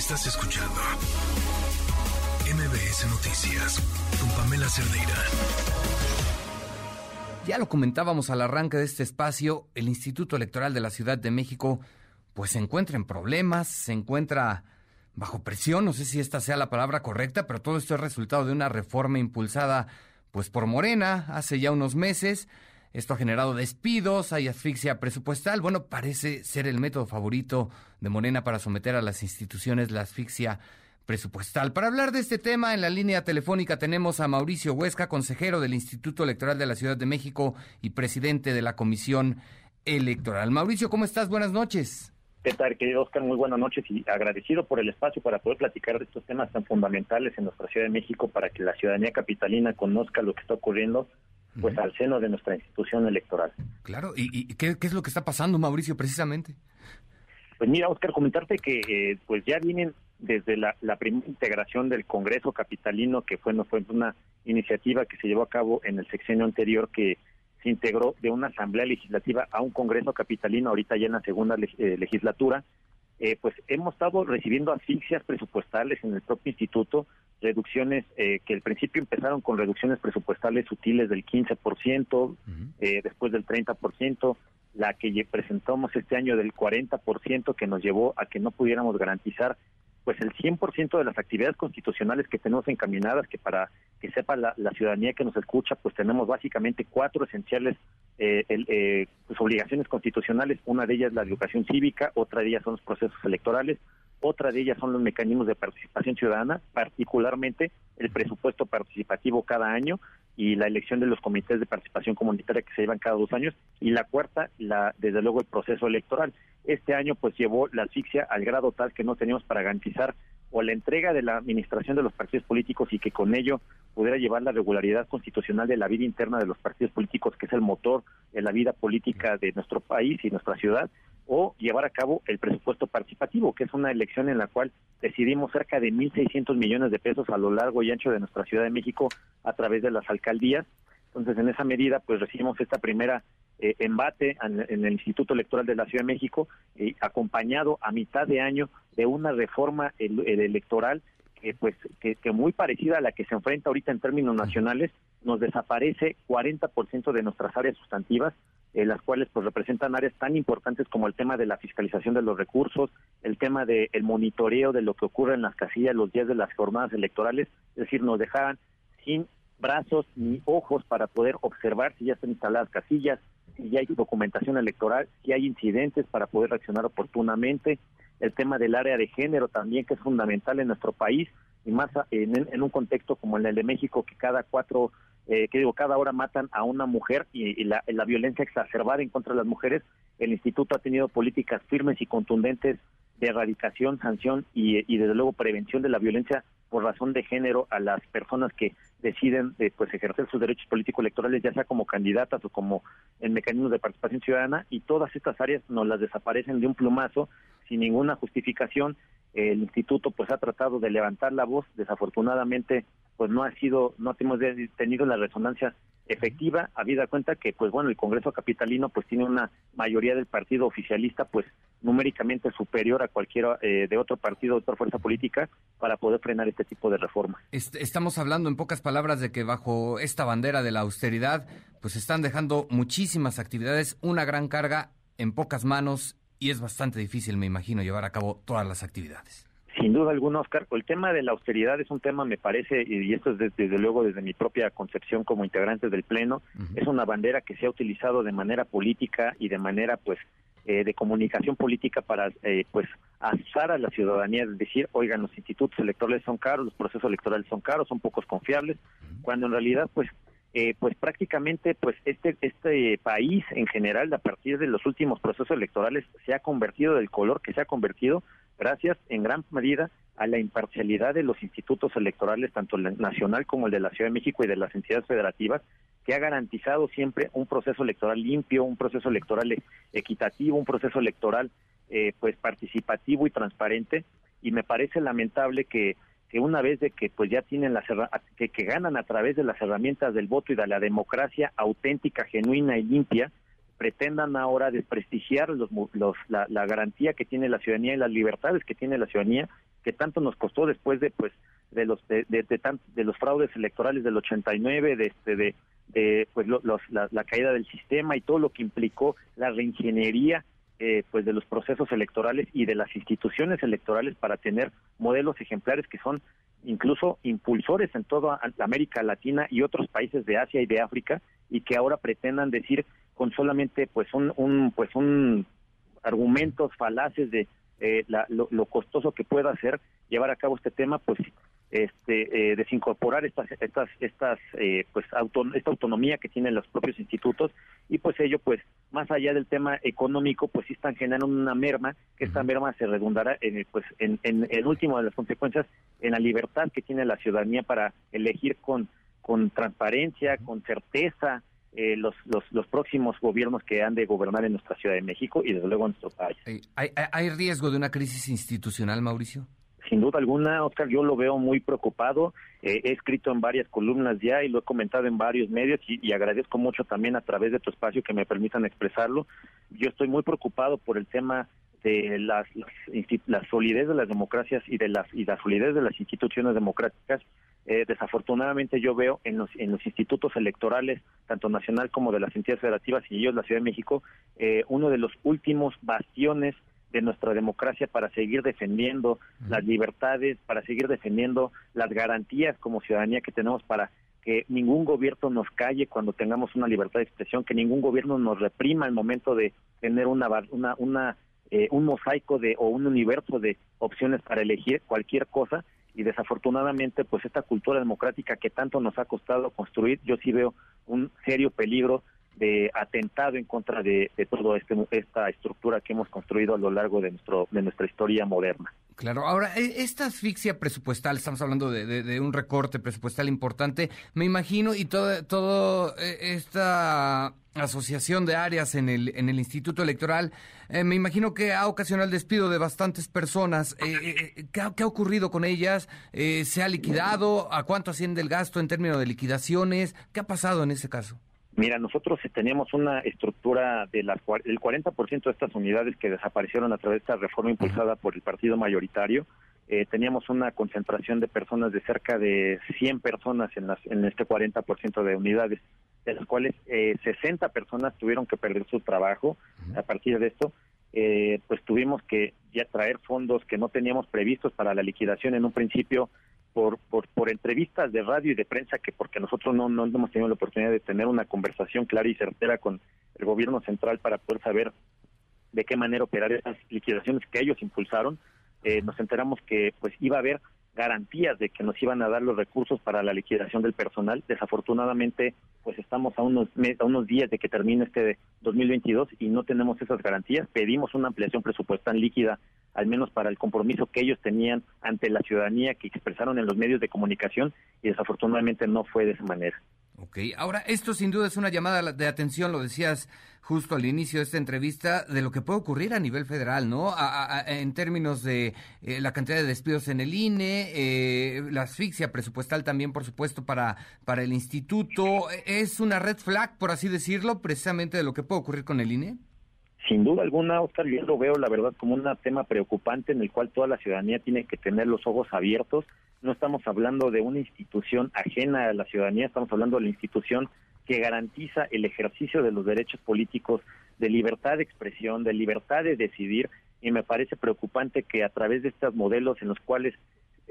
Estás escuchando MBS Noticias con Pamela Cerdeira. Ya lo comentábamos al arranque de este espacio, el Instituto Electoral de la Ciudad de México pues se encuentra en problemas, se encuentra bajo presión, no sé si esta sea la palabra correcta, pero todo esto es resultado de una reforma impulsada pues por Morena hace ya unos meses. Esto ha generado despidos, hay asfixia presupuestal. Bueno, parece ser el método favorito de Morena para someter a las instituciones la asfixia presupuestal. Para hablar de este tema, en la línea telefónica tenemos a Mauricio Huesca, consejero del Instituto Electoral de la Ciudad de México y presidente de la Comisión Electoral. Mauricio, ¿cómo estás? Buenas noches. ¿Qué tal, querido Oscar? Muy buenas noches y agradecido por el espacio para poder platicar de estos temas tan fundamentales en nuestra Ciudad de México para que la ciudadanía capitalina conozca lo que está ocurriendo pues al seno de nuestra institución electoral. Claro, ¿y, qué, es lo que está pasando, Mauricio, precisamente? Pues mira, Oscar, comentarte que eh, pues ya vienen desde la, primera integración del Congreso Capitalino, que fue, no fue una iniciativa que se llevó a cabo en el sexenio anterior que se integró de una asamblea legislativa a un Congreso capitalino, ahorita ya en la segunda eh, legislatura, eh, pues hemos estado recibiendo asfixias presupuestales en el propio instituto, reducciones eh, que al principio empezaron con reducciones presupuestales sutiles del 15%, después del 30%, la que presentamos este año del 40% que nos llevó a que no pudiéramos garantizar pues el 100% de las actividades constitucionales que tenemos encaminadas, que para que sepa la, ciudadanía que nos escucha, pues tenemos básicamente cuatro esenciales eh, eh, pues obligaciones constitucionales. Una de ellas la educación cívica, otra de ellas son los procesos electorales, otra de ellas son los mecanismos de participación ciudadana, particularmente el presupuesto participativo cada año y la elección de los comités de participación comunitaria que se llevan cada dos años y la cuarta, la desde luego el proceso electoral. Este año pues llevó la asfixia al grado tal que no teníamos para garantizar o la entrega de la administración de los partidos políticos y que con ello pudiera llevar la regularidad constitucional de la vida interna de los partidos políticos, que es el motor de la vida política de nuestro país y nuestra ciudad, o llevar a cabo el presupuesto participativo, que es una elección en la cual decidimos cerca de 1.600 millones de pesos a lo largo y ancho de nuestra Ciudad de México a través de las alcaldías. Entonces, en esa medida, pues recibimos esta primera eh, embate en, el Instituto Electoral de la Ciudad de México, eh, acompañado a mitad de año de una reforma electoral que, pues, que, que, muy parecida a la que se enfrenta ahorita en términos nacionales, nos desaparece 40% de nuestras áreas sustantivas, eh, las cuales pues representan áreas tan importantes como el tema de la fiscalización de los recursos, el tema del monitoreo de lo que ocurre en las casillas los días de las jornadas electorales, es decir, nos dejaban sin brazos ni ojos para poder observar si ya están instaladas casillas, si ya hay documentación electoral, si hay incidentes para poder reaccionar oportunamente, el tema del área de género también que es fundamental en nuestro país y más en, un contexto como el de México que cada cuatro eh, que digo, cada hora matan a una mujer y, la, violencia exacerbada en contra de las mujeres, el instituto ha tenido políticas firmes y contundentes de erradicación, sanción y, desde luego prevención de la violencia por razón de género a las personas que deciden eh, pues ejercer sus derechos políticos electorales ya sea como candidatas o como en mecanismos de participación ciudadana y todas estas áreas nos las desaparecen de un plumazo sin ninguna justificación. El instituto pues ha tratado de levantar la voz desafortunadamente pues no ha sido no hemos tenido la resonancia efectiva habida cuenta que pues bueno el Congreso capitalino pues tiene una mayoría del partido oficialista pues numéricamente superior a cualquiera eh, de otro partido de otra fuerza política para poder frenar este tipo de reformas estamos hablando en pocas palabras de que bajo esta bandera de la austeridad pues están dejando muchísimas actividades una gran carga en pocas manos y es bastante difícil, me imagino, llevar a cabo todas las actividades. Sin duda alguna, Oscar. El tema de la austeridad es un tema, me parece, y esto es desde, luego desde mi propia concepción como integrante del Pleno, es una bandera que se ha utilizado de manera política y de manera, pues, eh, de comunicación política para, eh, pues, asar a la ciudadanía, es decir, oigan, los institutos electorales son caros, los procesos electorales son caros, son pocos confiables, cuando en realidad, pues, eh, pues prácticamente pues este este país en general a partir de los últimos procesos electorales se ha convertido del color que se ha convertido gracias en gran medida a la imparcialidad de los institutos electorales tanto el nacional como el de la Ciudad de México y de las entidades federativas que ha garantizado siempre un proceso electoral limpio un proceso electoral equitativo un proceso electoral eh, pues participativo y transparente. Y me parece lamentable que que una vez de que pues ya tienen las que, que ganan a través de las herramientas del voto y de la democracia auténtica, genuina y limpia, pretendan ahora desprestigiar los, los, la, garantía que tiene la ciudadanía y las libertades que tiene la ciudadanía que tanto nos costó después de pues de los de, de, los fraudes electorales del 89 de este de, de pues la, caída del sistema y todo lo que implicó la reingeniería eh, pues de los procesos electorales y de las instituciones electorales para tener modelos ejemplares que son incluso impulsores en toda América Latina y otros países de Asia y de África y que ahora pretendan decir con solamente pues un, un pues un argumentos falaces de eh, lo, lo, costoso que pueda ser llevar a cabo este tema pues este, eh, desincorporar estas estas estas eh, pues esta autonomía que tienen los propios institutos y pues ello pues más allá del tema económico pues sí están generando una merma que esta merma se redundará en pues en, en el último de las consecuencias en la libertad que tiene la ciudadanía para elegir con con transparencia con certeza eh, los, los, los, próximos gobiernos que han de gobernar en nuestra Ciudad de México y desde luego en nuestro país. ¿Hay, hay riesgo de una crisis institucional, Mauricio? Sin duda alguna, Oscar, yo lo veo muy preocupado. Eh, he escrito en varias columnas ya y lo he comentado en varios medios y, agradezco mucho también a través de tu espacio que me permitan expresarlo. Yo estoy muy preocupado por el tema de las, la solidez de las democracias y de las la solidez de las instituciones democráticas. Eh, desafortunadamente yo veo en los en los institutos electorales tanto nacional como de las entidades federativas y ellos la Ciudad de México eh, uno de los últimos bastiones de nuestra democracia para seguir defendiendo las libertades, para seguir defendiendo las garantías como ciudadanía que tenemos para que ningún gobierno nos calle cuando tengamos una libertad de expresión, que ningún gobierno nos reprima al momento de tener una, una, una eh, un mosaico de o un universo de opciones para elegir cualquier cosa. Y desafortunadamente pues esta cultura democrática que tanto nos ha costado construir, yo sí veo un serio peligro de atentado en contra de, de toda este, esta estructura que hemos construido a lo largo de, nuestro, de nuestra historia moderna. Claro, ahora, e, esta asfixia presupuestal, estamos hablando de, un recorte presupuestal importante, me imagino, y toda todo e, esta asociación de áreas en el, en el Instituto Electoral, eh, me imagino que ha ocasionado el despido de bastantes personas. Eh, eh, ¿qué, ha, ocurrido con ellas? ¿Se ha liquidado? ¿A cuánto asciende el gasto en términos de liquidaciones? ¿Qué ha pasado en ese caso? Mira, nosotros teníamos una estructura de las el 40% de estas unidades que desaparecieron a través de esta reforma impulsada por el partido mayoritario. Eh, teníamos una concentración de personas de cerca de 100 personas en, las, en este 40% de unidades, de las cuales eh, 60 personas tuvieron que perder su trabajo. A partir de esto, eh, pues tuvimos que ya traer fondos que no teníamos previstos para la liquidación en un principio por, por, por entrevistas de radio y de prensa que porque nosotros no, no hemos tenido la oportunidad de tener una conversación clara y certera con el gobierno central para poder saber de qué manera operar esas liquidaciones que ellos impulsaron, eh, nos enteramos que pues iba a haber garantías de que nos iban a dar los recursos para la liquidación del personal. Desafortunadamente, pues estamos a unos a unos días de que termine este 2022 y no tenemos esas garantías. Pedimos una ampliación presupuestal líquida, al menos para el compromiso que ellos tenían ante la ciudadanía que expresaron en los medios de comunicación y desafortunadamente no fue de esa manera. Ok, ahora esto sin duda es una llamada de atención, lo decías justo al inicio de esta entrevista, de lo que puede ocurrir a nivel federal, ¿no? en términos de eh, la cantidad de despidos en el INE, eh, la asfixia presupuestal también, por supuesto, para, para el instituto. ¿Es una red flag, por así decirlo, precisamente de lo que puede ocurrir con el INE? Sin duda alguna, Oscar, yo lo veo, la verdad, como un tema preocupante en el cual toda la ciudadanía tiene que tener los ojos abiertos. No estamos hablando de una institución ajena a la ciudadanía, estamos hablando de la institución que garantiza el ejercicio de los derechos políticos, de libertad de expresión, de libertad de decidir, y me parece preocupante que a través de estos modelos en los cuales,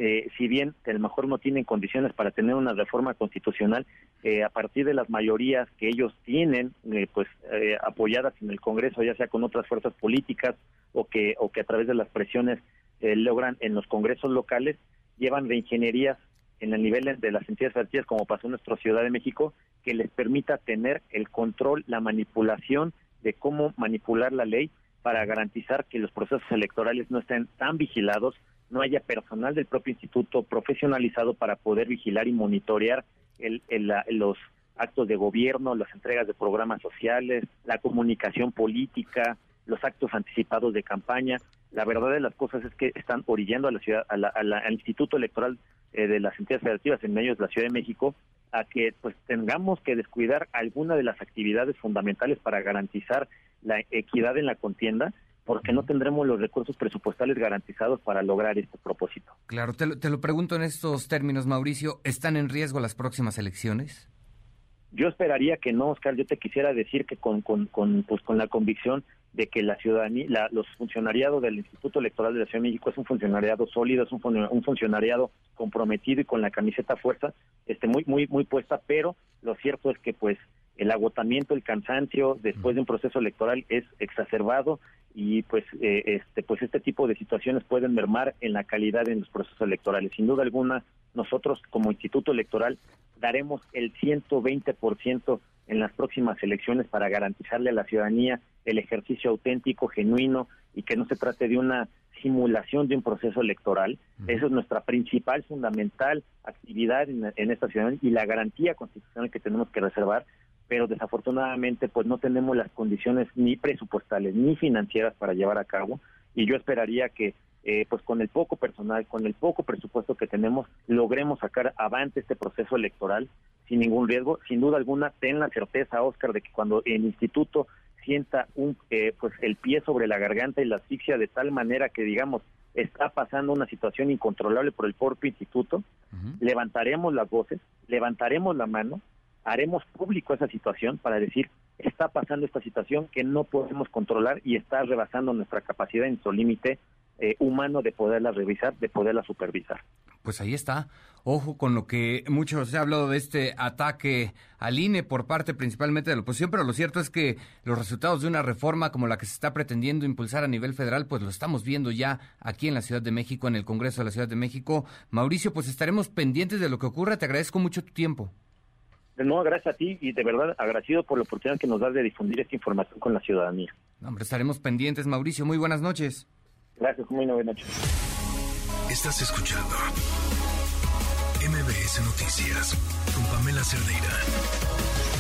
eh, si bien a lo mejor no tienen condiciones para tener una reforma constitucional, eh, a partir de las mayorías que ellos tienen, eh, pues apoyadas en el Congreso, ya sea con otras fuerzas políticas o que, o que a través de las presiones logran en los congresos locales, llevan reingenierías en el nivel de las entidades federativas, como pasó en nuestra Ciudad de México, que les permita tener el control, la manipulación de cómo manipular la ley para garantizar que los procesos electorales no estén tan vigilados, no haya personal del propio instituto profesionalizado para poder vigilar y monitorear el, los actos de gobierno, las entregas de programas sociales, la comunicación política, los actos anticipados de campaña. La verdad de las cosas es que están orillando a la ciudad, al Instituto Electoral eh, de las entidades federativas en medio de la Ciudad de México a que pues tengamos que descuidar alguna de las actividades fundamentales para garantizar la equidad en la contienda porque no tendremos los recursos presupuestales garantizados para lograr este propósito. Claro, te lo, te lo pregunto en estos términos, Mauricio, ¿están en riesgo las próximas elecciones? Yo esperaría que no, Oscar. Yo te quisiera decir que con, con, con, pues, con la convicción de que la ciudadanía, la, los funcionariados del Instituto Electoral de la Ciudad de México es un funcionariado sólido, es un, un funcionariado comprometido y con la camiseta fuerza, este, muy, muy, muy puesta, pero lo cierto es que pues el agotamiento, el cansancio después de un proceso electoral es exacerbado y pues eh, este pues este tipo de situaciones pueden mermar en la calidad de los procesos electorales. Sin duda alguna, nosotros como Instituto Electoral daremos el 120% en las próximas elecciones para garantizarle a la ciudadanía el ejercicio auténtico, genuino y que no se trate de una simulación de un proceso electoral. Esa es nuestra principal, fundamental actividad en, en esta ciudad y la garantía constitucional que tenemos que reservar pero desafortunadamente pues no tenemos las condiciones ni presupuestales ni financieras para llevar a cabo y yo esperaría que eh, pues con el poco personal, con el poco presupuesto que tenemos, logremos sacar avante este proceso electoral sin ningún riesgo. Sin duda alguna, ten la certeza, Oscar, de que cuando el instituto sienta un eh, pues el pie sobre la garganta y la asfixia de tal manera que digamos está pasando una situación incontrolable por el propio instituto, levantaremos las voces, levantaremos la mano haremos público esa situación para decir, está pasando esta situación que no podemos controlar y está rebasando nuestra capacidad, en su límite eh, humano de poderla revisar, de poderla supervisar. Pues ahí está. Ojo con lo que mucho se ha hablado de este ataque al INE por parte principalmente de la oposición, pero lo cierto es que los resultados de una reforma como la que se está pretendiendo impulsar a nivel federal, pues lo estamos viendo ya aquí en la Ciudad de México, en el Congreso de la Ciudad de México. Mauricio, pues estaremos pendientes de lo que ocurra. Te agradezco mucho tu tiempo. No, gracias a ti y de verdad agradecido por la oportunidad que nos das de difundir esta información con la ciudadanía. hombre, estaremos pendientes, Mauricio. Muy buenas noches. Gracias, muy buenas noches. Estás escuchando MBS Noticias con Pamela Cerdeira.